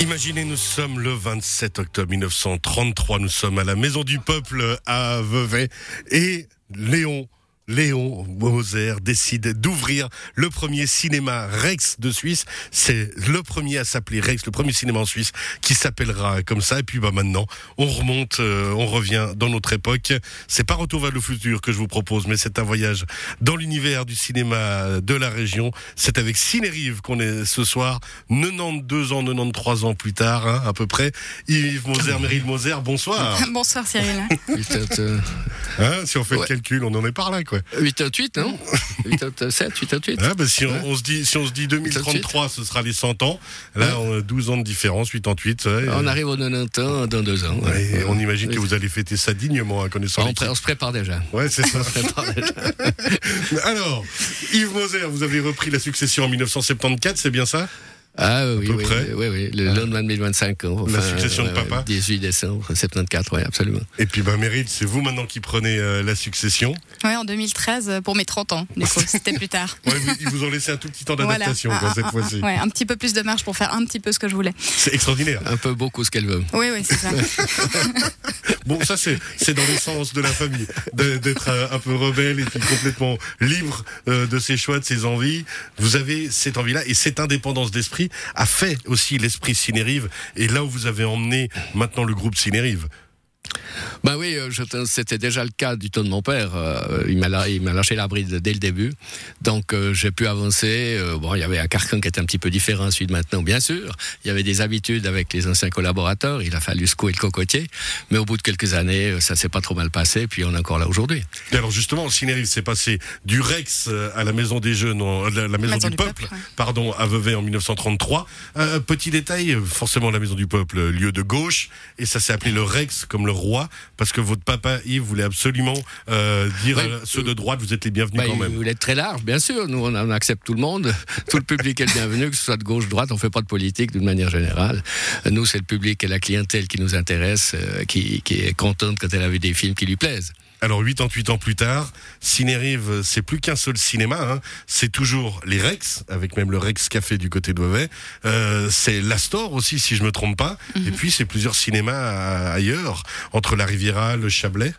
Imaginez, nous sommes le 27 octobre 1933, nous sommes à la Maison du Peuple à Vevey et Léon Léon Moser décide d'ouvrir le premier cinéma Rex de Suisse. C'est le premier à s'appeler Rex, le premier cinéma en Suisse qui s'appellera comme ça. Et puis bah maintenant, on remonte, euh, on revient dans notre époque. C'est pas Retour vers le futur que je vous propose, mais c'est un voyage dans l'univers du cinéma de la région. C'est avec Cinérive qu'on est ce soir, 92 ans, 93 ans plus tard, hein, à peu près. Yves Moser, Meryl Moser, bonsoir. Bonsoir Cyril. Hein, si on fait le calcul, on en est par là, quoi. 88, non 87, 88. Ah, bah, si, on, on, se dit, si on se dit 2033, ce sera les 100 ans. Là, on a 12 ans de différence, 88. Ouais, on arrive aux 90 ans dans deux ans. Ouais, on imagine que vous allez fêter ça dignement, à connaissant on, on se prépare déjà. Ouais, c'est ça. déjà. Alors, Yves Moser, vous avez repris la succession en 1974, c'est bien ça? Ah oui, oui, oui, oui, le ah. lendemain de 1025 ans. Enfin, la succession de papa 18 décembre 74, oui, absolument. Et puis, bah, Meryl, c'est vous maintenant qui prenez euh, la succession Oui, en 2013, euh, pour mes 30 ans, c'était plus tard. ouais, ils vous ont laissé un tout petit temps d'adaptation, voilà. cette fois-ci. Ouais, un petit peu plus de marge pour faire un petit peu ce que je voulais. C'est extraordinaire. Un peu beaucoup ce qu'elle veut. Oui, oui, c'est ça. bon, ça, c'est dans l'essence de la famille, d'être euh, un peu rebelle et puis complètement libre de ses choix, de ses envies. Vous avez cette envie-là et cette indépendance d'esprit a fait aussi l'esprit Cinérive et là où vous avez emmené maintenant le groupe Cinérive. Ben oui, euh, c'était déjà le cas du ton de mon père. Euh, il m'a lâché la bride dès le début. Donc euh, j'ai pu avancer. bon, il y avait un carcan qui était un petit peu différent celui de maintenant, bien sûr. Il y avait des habitudes avec les anciens collaborateurs. Il a fallu secouer le cocotier. Mais au bout de quelques années, ça s'est pas trop mal passé. Puis on est encore là aujourd'hui. Et alors justement, le Cinérive s'est passé du Rex à la Maison des Jeunes, la, la Maison, du, Peuple, pardon, à Vevey en 1933. petit détail, forcément la Maison du Peuple, lieu de gauche. Et ça s'est appelé le Rex comme le roi parce que votre papa Yves voulait absolument euh, dire à ceux de droite vous êtes les bienvenus bah, quand même. Il voulait être très large, bien sûr. Nous on, accepte tout le monde, tout le public est le bienvenu, que ce soit de gauche, droite. On fait pas de politique d'une manière générale. Nous c'est le public et la clientèle qui nous intéresse, euh, qui, qui est contente quand elle a vu des films qui lui plaisent. Alors 88 ans plus tard, Cinérive, c'est plus qu'un seul cinéma, hein. c'est toujours les Rex, avec même le Rex Café du côté de Beauvais. Euh, c'est l'Astor aussi, si je me trompe pas. Et mhm. puis c'est plusieurs cinémas ailleurs, entre la Riviera, le Chablais.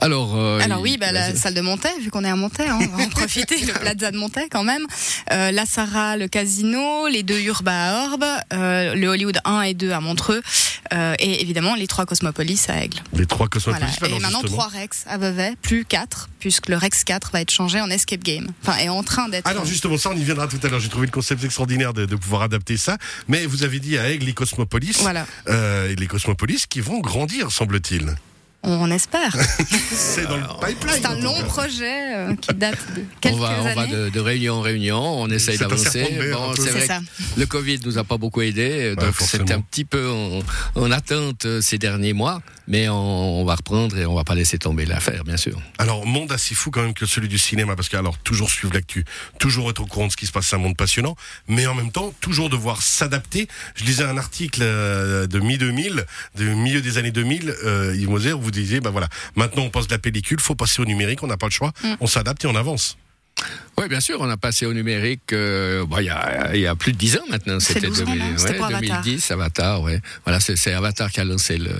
Alors, euh, Alors oui, bah, la salle de Montaigne, vu qu'on est à Montaigne, hein, on va en profiter, le Plaza de Montaigne quand même. Euh, la Sarah, le Casino, les deux Urba à Orbe, euh, le Hollywood 1 et 2 à Montreux, euh, et évidemment les trois Cosmopolis à Aigle. Les trois Cosmopolis. Voilà. Et maintenant trois Rex à Vevey, plus quatre, puisque le Rex 4 va être changé en Escape Game. Enfin, est en train d'être. Alors justement, ça on y viendra tout à l'heure. J'ai trouvé le concept extraordinaire de, de, pouvoir adapter ça. Mais vous avez dit à Aigle les Cosmopolis. Voilà. Euh, les Cosmopolis qui vont grandir, semble-t-il. On espère. c'est dans le pipeline. C'est un long projet euh, qui date de quelques on va, années. On va de, réunion en réunion, on essaye d'avancer. Bon, c'est vrai le Covid nous a pas beaucoup aidé, donc c'était un petit peu en, attente euh, ces derniers mois, mais on, va reprendre et on va pas laisser tomber l'affaire, bien sûr. Alors, monde assez fou quand même que celui du cinéma, parce que alors toujours suivre l'actu, toujours être au courant de ce qui se passe, c'est un monde passionnant, mais en même temps toujours devoir s'adapter. Je lisais un article euh, de mi 2000, de milieu des années 2000, euh, Yves Moser, où vous disiez, bah voilà, maintenant on passe de la pellicule, faut passer au numérique, on n'a pas le choix, mm. on s'adapte et on avance. Oui, bien sûr, on a passé au numérique euh, bon, il, y a, il y a plus de 10 ans maintenant. C'était 2010, Avatar. ouais. Voilà, c'est Avatar qui a lancé le,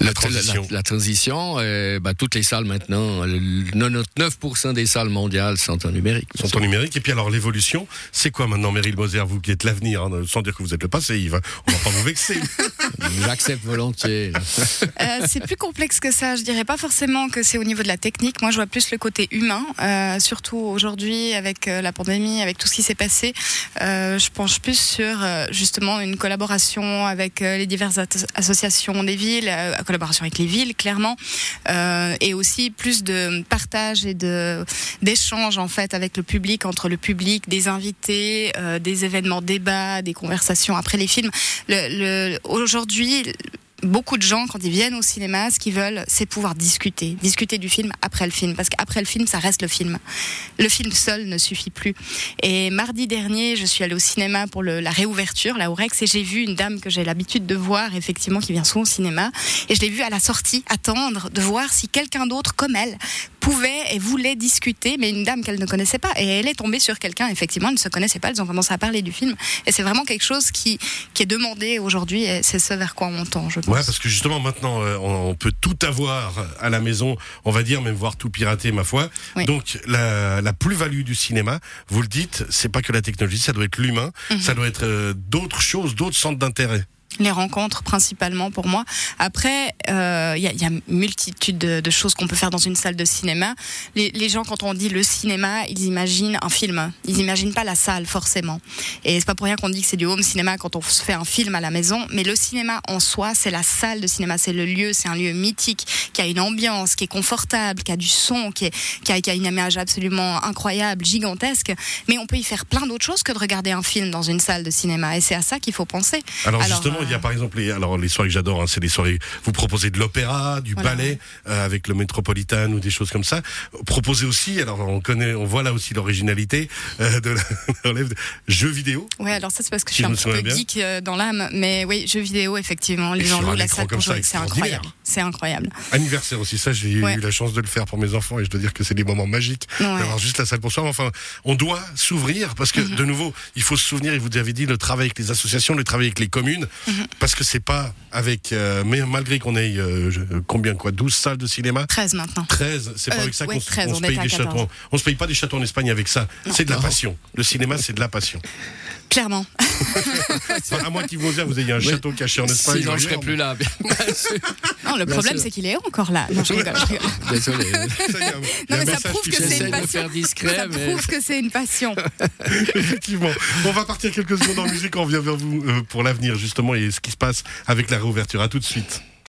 la, transition. La, transition et, bah, toutes les salles maintenant, 99% des salles mondiales sont en numérique. Sont en numérique. Et puis alors l'évolution, c'est quoi maintenant, Meryl Moser, vous qui êtes l'avenir, hein, sans dire que vous êtes le passé, Yves. Hein. On va pas vous vexer. J'accepte volontiers. Euh, c'est plus complexe que ça. Je dirais pas forcément que c'est au niveau de la technique. Moi, je vois plus le côté humain, euh, surtout aujourd'hui avec euh, la pandémie, avec tout ce qui s'est passé. Euh, je penche plus sur euh, justement une collaboration avec les diverses associations des villes, collaboration avec les villes clairement, et aussi plus de partage et d'échange en fait avec le public, entre le public, des invités, des événements débats, des conversations après les films. Aujourd'hui beaucoup de gens, quand ils viennent au cinéma, ce qu'ils veulent, c'est pouvoir discuter. Discuter du film après le film. Parce qu'après le film, ça reste le film. Le film seul ne suffit plus. Et mardi dernier, je suis allée au cinéma pour la réouverture, la Aurex, et j'ai vu une dame que j'ai l'habitude de voir, effectivement, qui vient souvent au cinéma. Et je l'ai vue à la sortie attendre de voir si quelqu'un d'autre, comme elle, pouvait et voulait discuter, mais une dame qu'elle ne connaissait pas. Et elle est tombée sur quelqu'un, effectivement, elle ne se connaissait pas, ils ont commencé à parler du film. Et c'est vraiment quelque chose qui, est demandé aujourd'hui, et c'est ce vers quoi on tend, je pense. Parce que justement, maintenant, euh, on, peut tout avoir à la maison, on va dire, même voir tout pirater, ma foi. Oui. Donc, la, la plus-value du cinéma, vous le dites, c'est pas que la technologie, ça doit être l'humain, Mhm. ça doit être euh, d'autres choses, d'autres centres d'intérêt. Les rencontres principalement pour moi. Après, euh, il y, a, y a multitude de, de choses qu'on peut faire dans une salle de cinéma. Les, les gens, quand on dit le cinéma, ils imaginent un film. Ils imaginent pas la salle forcément. Et c'est pas pour rien qu'on dit que c'est du home cinéma quand on se fait un film à la maison. Mais le cinéma en soi, c'est la salle de cinéma, c'est le lieu, c'est un lieu mythique qui a une ambiance, qui est confortable, qui a du son, qui, est, qui, a, qui a une image absolument incroyable, gigantesque. Mais on peut y faire plein d'autres choses que de regarder un film dans une salle de cinéma. Et c'est à ça qu'il faut penser. Alors, Alors, justement, il y a par exemple les, alors les soirées que j'adore, hein, c'est les soirées. Vous proposez de l'opéra, du Voilà. ballet euh, avec le Metropolitan ou des choses comme ça. Proposez aussi, alors on connaît, on voit là aussi l'originalité euh, de la de jeux vidéo. Ouais, alors ça c'est parce que je suis je un petit peu bien. geek euh, dans l'âme, mais oui, jeux vidéo effectivement, les gens louent la salle comme pour ça, jouer, c'est incroyable, c'est incroyable. Anniversaire aussi, ça j'ai Ouais. eu la chance de le faire pour mes enfants et je dois dire que c'est des moments magiques Ouais. d'avoir juste la salle pour soi. Enfin, on doit s'ouvrir parce que Mhm. de nouveau, il faut se souvenir. Et vous avez dit le travail avec les associations, le travail avec les communes, Parce que c'est pas avec, euh, mais malgré qu'on ait euh, combien quoi, 12 salles de cinéma? 13 maintenant. 13, c'est pas Euh, avec ça ouais, qu'on se- 13, on se on paye des 14. châteaux. On se paye pas des châteaux en Espagne avec ça. C'est de la passion. Le cinéma, c'est de la passion. Clairement. Enfin, à moins qu'ils vous vous ayez un Oui. château caché en Espagne. Sinon, je serais plus là. bien sûr. Non, le problème c'est qu'il est encore là. Non, je rigole, je rigole. Désolé. Non, mais ça message prouve qui que se- c'est J'essaie une de passion. faire discret, Ça mais prouve que c'est une passion. Effectivement. On va partir quelques secondes en musique. On revient vers vous euh, pour l'avenir, justement, et ce qui se passe avec la réouverture. À tout de suite.